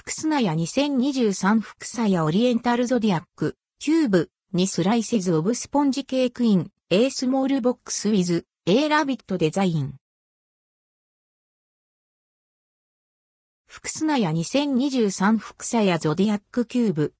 福砂屋2023福砂屋オリエンタルゾディアック、キューブ、2スライセズオブスポンジケークイン、A スモールボックスウィズ、A ラビットデザイン。福砂屋2023福砂屋 Zodiac Cu be。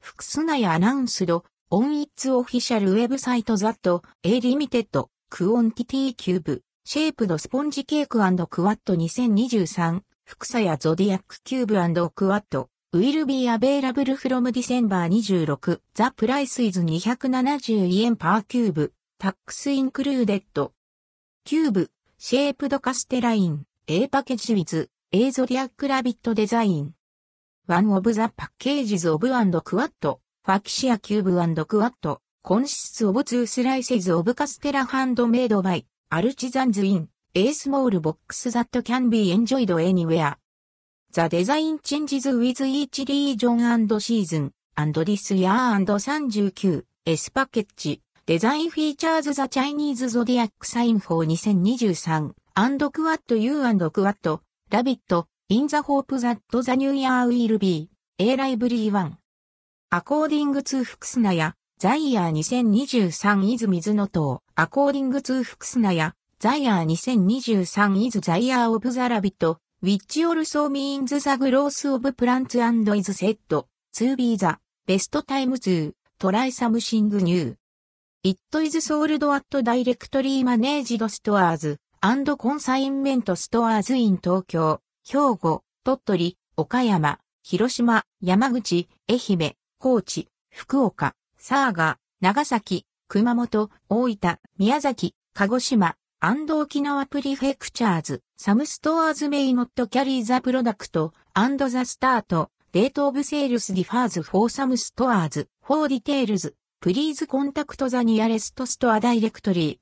福砂屋 announced、on its official website that、a limited、quantity cube、shaped sponge cakeクワット2023福さやゾディアックキューブクワット、ウィルビーアベイラブルフロムディセンバー26、ザプライスイズ270円パーキューブ、タックスインクルーデッド。キューブ、シェイプドカステライン、A パケージウィズ、A ゾディアックラビットデザイン。ワンオブザパッケージズオブクワット、ファキシアキューブ＆クワット、コンシスオブツースライセズオブカステラハンドメイドバイ、アルチザンズウィン A small box that can be enjoyed anywhere. The design changes with each region and season, and this year and 39 S package. Design features the Chinese Zodiac sign for 2023 and quad U and quad, rabbit, in the hope that the new year will be a lively one. According to 福砂や、ザイヤー2023 is 水の塔。According to 福砂や、ザイヤー2023 is the year of the rabbit, which also means the growth of plants and is said to be the best time to try something new. It is sold at directory managed stores and consignment stores in 東京、兵庫、鳥取、岡山、広島、山口、愛媛、高知、福岡、佐賀、長崎、熊本、大分、宮崎、鹿児島、and 沖縄 prefectures、some stores may not carry the product、and the start、date of sales differs for some stores、for details、please contact the nearest store directly。